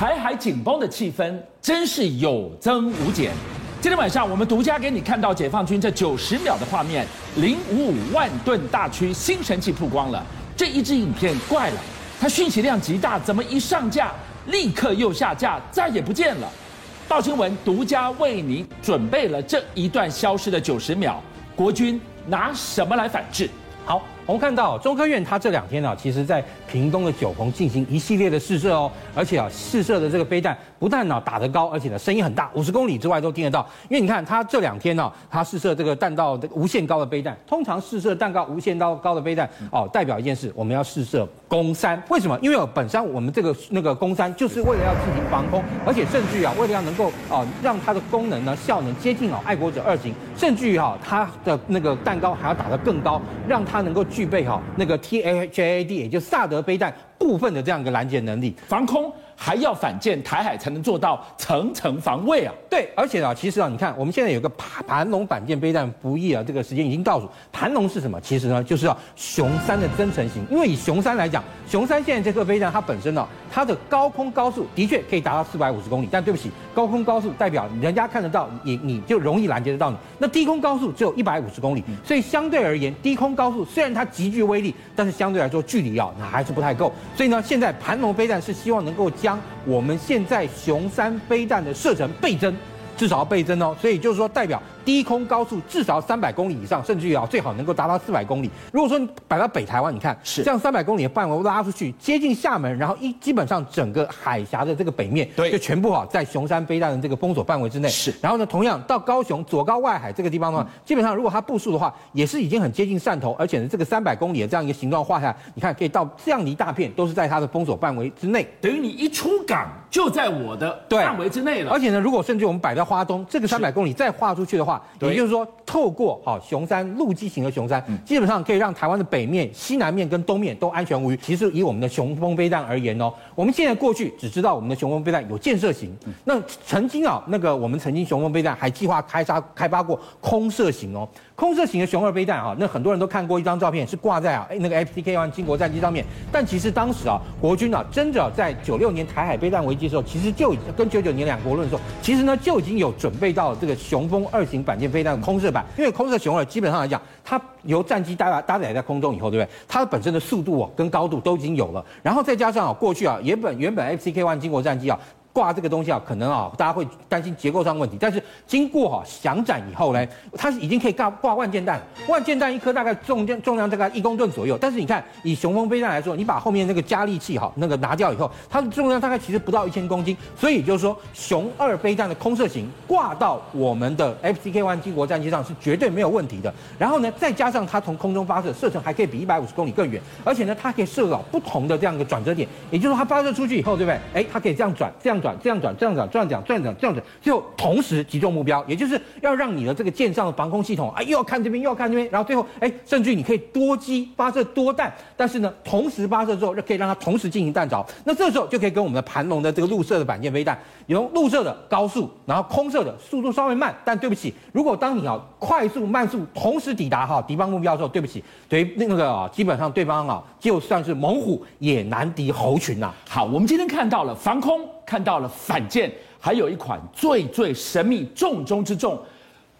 台海紧绷的气氛真是有增无减。今天晚上我们独家给你看到解放军这九十秒的画面，零五五万吨大驱新神器曝光了。这一支影片怪了，它讯息量极大，怎么一上架立刻又下架，再也不见了？道新闻独家为你准备了这一段消失的九十秒，国军拿什么来反制？好，我们看到中科院它这两天呢，其实在屏东的九鹏进行一系列的试射哦，而且啊试射的这个飞弹不但呢打得高，而且呢声音很大，五十公里之外都听得到。因为你看它这两天呢，它试射这个弹道的无限高的飞弹，通常试射弹道无限高高的飞弹哦，代表一件事，我们要试射弓三。为什么？因为本身我们这个那个弓三就是为了要进行防空，而且甚至于啊，为了要能够啊让它的功能呢效能接近啊爱国者二型，甚至于哈它的那个弹高还要打得更高，让它能够具备哈那个 THAAD，也就萨德飞弹部分的这样一个拦截能力，防空还要反舰台海才能做到层层防卫啊！对，而且啊，其实啊，你看我们现在有个盘盘龙反舰飞弹不易啊，这个时间已经倒数。盘龙是什么？其实呢，就是要雄三的增程型。因为以雄三来讲，雄三现在这颗飞弹它本身呢，它的高空高速的确可以达到四百五十公里，但对不起，高空高速代表人家看得到，你你就容易拦截得到你。那低空高速只有一百五十公里，所以相对而言，低空高速虽然它极具威力，但是相对来说距离啊，那还是不太够。所以呢，现在盘龙飞弹是希望能够我们现在雄三飞弹的射程倍增，至少要倍增哦。所以就是说，代表。低空高速至少三百公里以上，甚至于啊，最好能够达到四百公里。如果说你摆到北台湾，你看是。这样三百公里的范围拉出去，接近厦门，然后一基本上整个海峡的这个北面，对，就全部啊在熊山飞弹的这个封锁范围之内。是，然后呢，同样到高雄左高外海这个地方的话，基本上如果它部署的话，也是已经很接近汕头，而且呢，这个三百公里的这样一个形状画下来，你看可以到这样一大片都是在它的封锁范围之内，等于你一出港就在我的范围之内了。而且呢，如果甚至我们摆到花东这个三百公里再画出去的话，也就是说。透过好雄山陆基型的雄山，基本上可以让台湾的北面、西南面跟东面都安全无虞。其实以我们的雄风飞弹而言哦，我们现在过去只知道我们的雄风飞弹有建设型，那曾经啊，那个我们曾经雄风飞弹还计划开发开发过空射型哦。空射型的雄二飞弹啊，那很多人都看过一张照片，是挂在啊那个 FCK-1 金国战机上面。但其实当时啊，国军啊，真的在九六年台海飞弹危机的时候，其实就已经跟九九年两国论的时候，其实呢就已经有准备到这个雄风二型反舰飞弹的空射版。因为空射雄二基本上来讲，它由战机搭搭载在空中以后，对不对？它本身的速度啊跟高度都已经有了，然后再加上啊过去啊原本原本 FCK-1 金国战机啊。挂这个东西啊，可能啊，大家会担心结构上问题。但是经过哈详展以后呢，它是已经可以挂挂万箭弹，万箭弹一颗大概重量重量大概一公吨左右。但是你看，以雄风飞弹来说，你把后面那个加力器哈那个拿掉以后，它的重量大概其实不到一千公斤。所以就是说，雄二飞弹的空射型挂到我们的 FCK-1 经国战机上是绝对没有问题的。然后呢，再加上它从空中发射，射程还可以比一百五十公里更远，而且呢，它可以射到不同的这样一个转折点。也就是说，它发射出去以后，对不对？哎，它可以这样转，这样。转这样转这样转这样转这样转这样转，就同时击中目标，也就是要让你的这个舰上的防空系统啊，又要看这边又要看这边，然后最后哎，甚至于你可以多机发射多弹，但是呢，同时发射之后，就可以让它同时进行弹着。那这时候就可以跟我们的盘龙的这个陆射的反舰飞弹，有陆射的高速，然后空射的速度稍微慢。但对不起，如果当你啊快速慢速同时抵达哈敌方目标的时候，对不起，对那个啊基本上对方啊就算是猛虎也难敌猴群呐、好，我们今天看到了防空。看到了反舰，还有一款最最神秘、重中之重，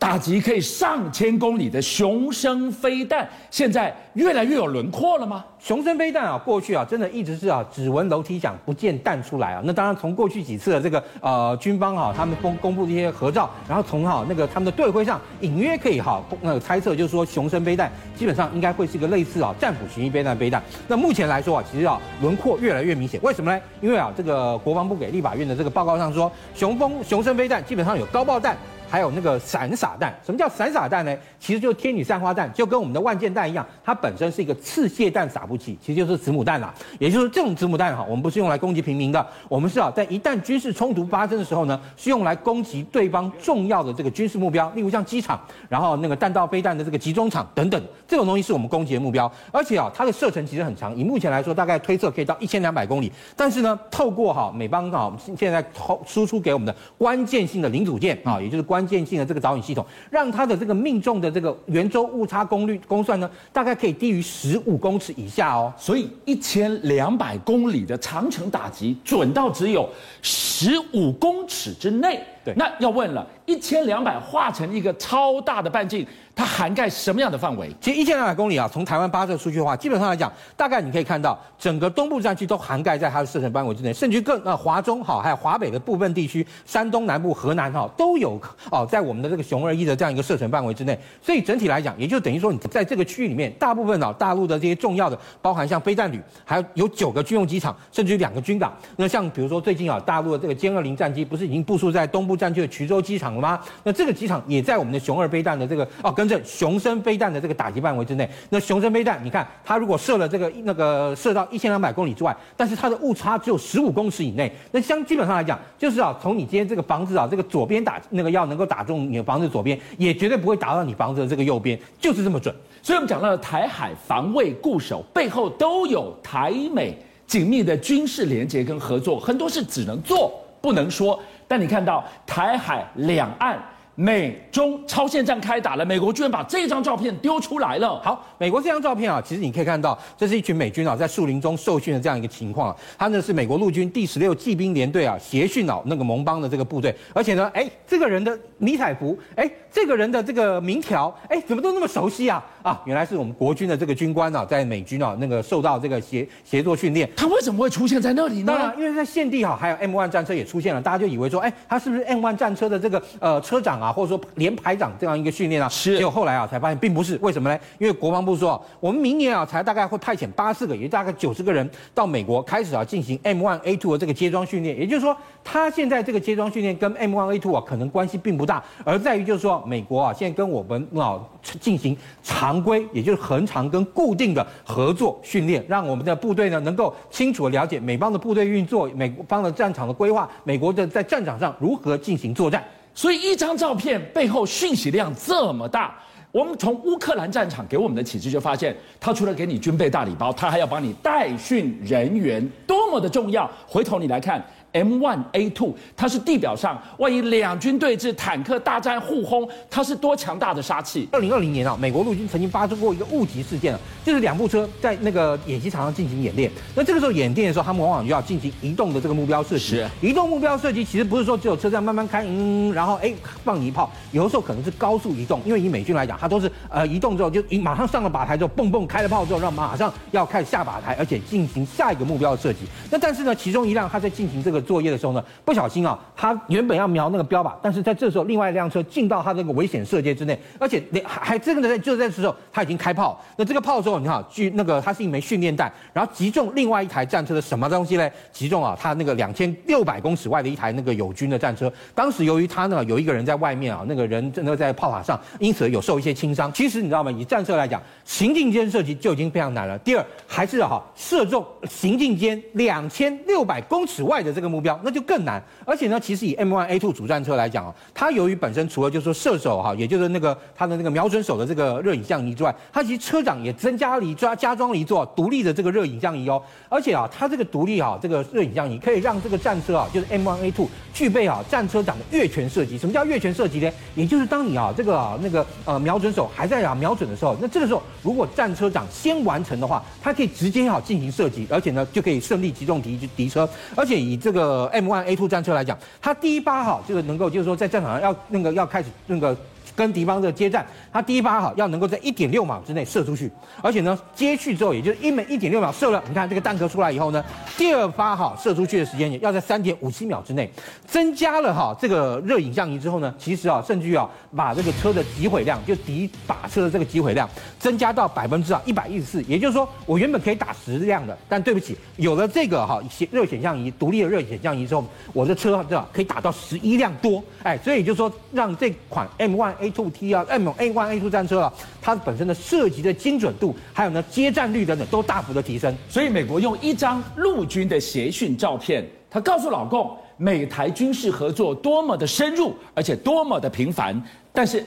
打击可以上千公里的雄升飞弹，现在越来越有轮廓了吗？雄升飞弹啊，过去啊，真的一直是啊，只闻楼梯响，不见弹出来啊。那当然，从过去几次的这个呃军方啊，他们公公布这些合照，然后从哈那个他们的队徽上，隐约可以哈那个猜测，就是说雄升飞弹基本上应该会是一个类似啊战斧巡弋飞弹飞弹。那目前来说啊，其实啊轮廓越来越明显。为什么呢？因为啊这个国防部给立法院的这个报告上说，雄风雄升飞弹基本上有高爆弹。还有那个散洒弹，什么叫散洒弹呢？其实就是天女散花弹，就跟我们的万箭弹一样，它本身是一个刺械弹撒布器，其实就是子母弹啦。也就是这种子母弹哈，我们不是用来攻击平民的，我们是啊，在一旦军事冲突发生的时候呢，是用来攻击对方重要的这个军事目标，例如像机场，然后那个弹道飞弹的这个集中场等等，这种东西是我们攻击的目标。而且啊，它的射程其实很长，以目前来说，大概推测可以到一千两百公里。但是呢，透过哈美方啊现在输出给我们的关键性的零组件啊，也就是关。关键性的这个导引系统，让它的这个命中的这个圆周误差功率公算呢，大概可以低于十五公尺以下哦。所以一千两百公里的长城打击准到只有十五公尺之内。对，那要问了，一千两百化成一个超大的半径，它涵盖什么样的范围？其实一千两百公里啊，从台湾发射出去的话，基本上来讲，大概你可以看到整个东部战区都涵盖在它的射程范围之内，甚至更呃华中哈，还有华北的部分地区，山东南部、河南哈都有哦，在我们的这个熊二一的这样一个射程范围之内。所以整体来讲，也就等于说你在这个区域里面，大部分啊大陆的这些重要的，包含像飞弹旅，还有有九个军用机场，甚至于两个军港。那像比如说最近啊，大陆的这个歼二零战机不是已经部署在东部战区的衢州机场了吗？那这个机场也在我们的雄二飞弹的这个哦，跟着雄升飞弹的这个打击范围之内。那雄升飞弹，你看它如果射了这个那个射到一千两百公里之外，但是它的误差只有十五公尺以内。那相基本上来讲，就是啊，从你今天这个房子啊，这个左边打那个要能够打中你的房子左边，也绝对不会打到你房子的这个右边，就是这么准。所以我们讲到了台海防卫固守背后都有台美紧密的军事连结跟合作，很多事只能做不能说。但你看到台海两岸美中超限战开打了，美国居然把这张照片丢出来了。好，美国这张照片啊，其实你可以看到，这是一群美军啊在树林中受训的这样一个情况。啊他呢是美国陆军第十六骑兵联队啊协训啊那个盟邦的这个部队，而且呢，哎，这个人的迷彩服，哎，这个人的这个名条，哎，怎么都那么熟悉啊？啊，原来是我们国军的这个军官啊，在美军啊那个受到这个协协作训练。他为什么会出现在那里呢？当然，因为在现地哈，还有 M1 战车也出现了，大家就以为说，哎，他是不是 M1 战车的这个呃车长啊，或者说连排长这样一个训练啊？是。结果后来啊，才发现并不是。为什么呢？因为国防部说，我们明年啊，才大概会派遣八十个，也大概九十个人到美国开始啊进行 M1A2 的这个接装训练。也就是说，他现在这个接装训练跟 M1A2 啊可能关系并不大，而在于就是说，美国啊现在跟我们啊进行常规，也就是。恒常跟固定的合作训练，让我们的部队呢能够清楚的了解美方的部队运作、美方的战场的规划、美国的在战场上如何进行作战。所以一张照片背后讯息量这么大，我们从乌克兰战场给我们的启示就发现，他除了给你军备大礼包，他还要帮你带训人员，多么的重要。回头你来看。M1A2，它是地表上万一两军对峙、坦克大战互轰，它是多强大的杀器。二零二零年啊，美国陆军曾经发生过一个误击事件啊，就是两部车在那个演习场上进行演练。那这个时候演练的时候，他们往往就要进行移动的这个目标射击。是，移动目标射击其实不是说只有车这样慢慢开，嗯，然后哎放你一炮，有的时候可能是高速移动，因为以美军来讲，它都是呃移动之后就马上上了靶台之后，蹦蹦开了炮之后，让马上要开始下靶台，而且进行下一个目标的射击。那但是呢，其中一辆它在进行这个。作业的时候呢，不小心啊，他原本要瞄那个标靶，但是在这时候，另外一辆车进到他这个危险射界之内，而且还还这个呢，就在这时候他已经开炮。那这个炮的时候，你看，据那个它是一枚训练弹，然后击中另外一台战车的什么东西呢？击中啊，他那个两千六百公尺外的一台那个友军的战车。当时由于他呢有一个人在外面啊，那个人真的在炮塔上，因此有受一些轻伤。其实你知道吗？以战车来讲，行进间射击就已经非常难了。第二，还是哈射中行进间两千六百公尺外的这个。目标那就更难，而且呢，其实以 M1A2 主战车来讲啊，它由于本身除了就是说射手哈，也就是那个它的那个瞄准手的这个热影像仪之外，它其实车长也增加了一加加装了一座独立的这个热影像仪哦，而且啊，它这个独立哈这个热影像仪可以让这个战车啊，就是 M1A2 具备啊战车长的越权射击。什么叫越权射击呢？也就是当你啊这个啊那个呃瞄准手还在啊瞄准的时候，那这个时候如果战车长先完成的话，它可以直接啊进行射击，而且呢就可以顺利击中敌敌车，而且以这个。呃，M1A2 战车来讲，它第一发哈，就是能够就是说在战场上要那个要开始那个。跟敌方的接战，他第一发哈要能够在一点六秒之内射出去，而且呢接去之后，也就是一枚一点六秒射了，你看这个弹壳出来以后呢，第二发哈射出去的时间也要在三点五七秒之内，增加了哈这个热影像仪之后呢，其实啊甚至于啊把这个车的击毁量，就敌靶车的这个击毁量增加到百分之啊一百一十四，也就是说我原本可以打十辆的，但对不起，有了这个哈热显像仪独立的热显像仪之后，我的车对吧可以打到十一辆多，哎，所以就说让这款 M one A two T 啊，M A one A two 战车啊，它本身的射击的精准度，还有呢接战率等等，都大幅的提升。所以美国用一张陆军的协训照片，他告诉老共，美台军事合作多么的深入，而且多么的频繁。但是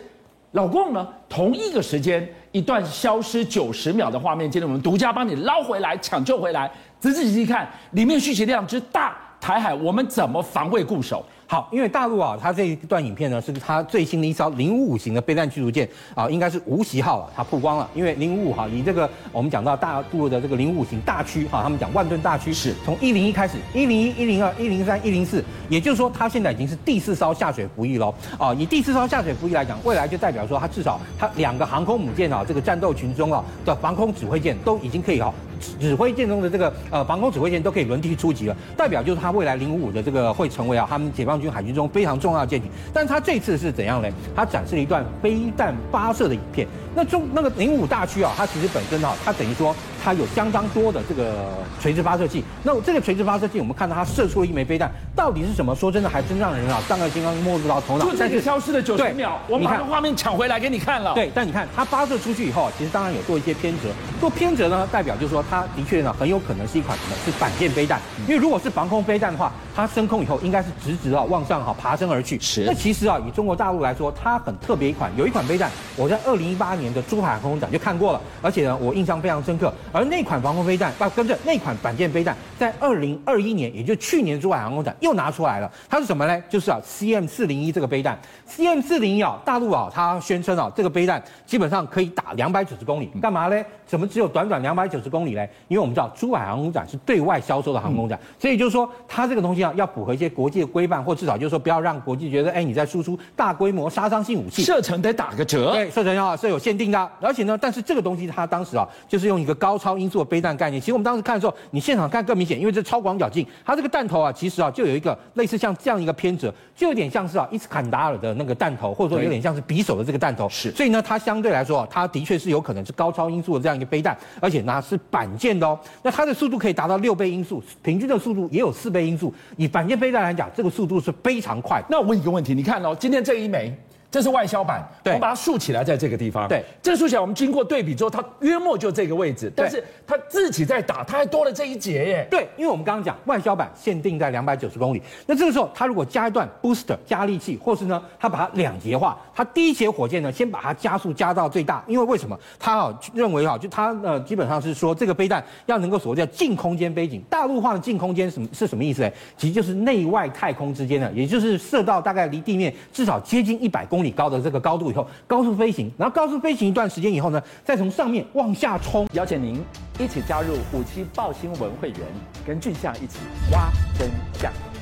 老共呢，同一个时间，一段消失九十秒的画面，今天我们独家帮你捞回来，抢救回来。仔仔细细看，里面讯息量之大，台海我们怎么防卫固守？好，因为大陆啊，它这一段影片呢，是它最新的一艘零五五型的备弹驱逐舰啊，应该是无锡号了，它曝光了。因为零五五哈，以这个我们讲到大陆的这个零五五型大驱哈，他们讲万吨大驱是从一零一开始，一零一、一零二、一零三、一零四，也就是说，它现在已经是第四艘下水服役喽。啊，以第四艘下水服役来讲，未来就代表说，它至少它两个航空母舰啊，这个战斗群中啊的防空指挥舰都已经可以哈。指挥舰中的这个呃防空指挥舰都可以轮替出击了，代表就是它未来零五五的这个会成为啊他们解放军海军中非常重要的舰艇。但它这次是怎样呢？它展示了一段飞弹发射的影片。那中那个零五大区啊，它其实本身啊，它等于说它有相当多的这个垂直发射器。那这个垂直发射器，我们看到它射出了一枚飞弹，到底是什么？说真的，还真让人啊丈二金刚摸不着头脑。就这个消失的九十秒，我们把画面抢回来给你看了。对，但你看它发射出去以后，其实当然有做一些偏折。做偏折呢，代表就是说它的确呢很有可能是一款什么？是反舰飞弹。因为如果是防空飞弹的话，它升空以后应该是直直的往上哈爬升而去。是。那其实啊，以中国大陆来说，它很特别一款，有一款飞弹，我在二零一八年的珠海航空展就看过了，而且呢，我印象非常深刻。而那款防空飞弹，啊，跟着那款反舰飞弹，在二零二一年，也就去年珠海航空展又拿出来了。它是什么呢？就是啊，CM 四零一这个飞弹。CM 四零一啊，大陆啊，它宣称啊，这个飞弹基本上可以打两百九十公里。干嘛呢？怎么只有短短两百九十公里呢？因为我们知道珠海航空展是对外销售的航空展，嗯、所以就是说，它这个东西啊，要符合一些国际的规范，或至少就是说，不要让国际觉得，哎，你在输出大规模杀伤性武器，射程得打个折。对，射程啊是有限定的。而且呢，但是这个东西它当时啊，就是用一个高超音速的飞弹概念。其实我们当时看的时候，你现场看更明显，因为这超广角镜，它这个弹头啊，其实啊就有一个类似像这样一个偏折，就有点像是啊伊斯坎达尔的那个弹头，或者说有点像是匕首的这个弹头。是，所以呢，它相对来说啊，它的确是有可能是高超音速的这样一个飞弹，而且呢是板件的哦。那它的速度可以达到六倍音速，平均的速度也有四倍音速。以板件飞弹来讲，这个速度是非常快。那我问一个问题，你看哦，今天这一枚。这是外销版，对，我们把它竖起来，在这个地方。对，这竖起来，我们经过对比之后，它约莫就这个位置。但是它自己在打，它还多了这一节耶。对，因为我们刚刚讲外销版限定在两百九十公里，那这个时候它如果加一段 booster 加力器，或是呢，它把它两节化，它第一节火箭呢，先把它加速加到最大，因为为什么？它啊认为啊，就它呃基本上是说这个飞弹要能够所谓叫近空间飞行。大陆化的近空间什么是什么意思呢？其实就是内外太空之间的，也就是射到大概离地面至少接近一百公里高的这个高度。以后高速飞行，然后高速飞行一段时间以后呢，再从上面往下冲。邀请您一起加入五七报新闻会员，跟俊相一起挖真相。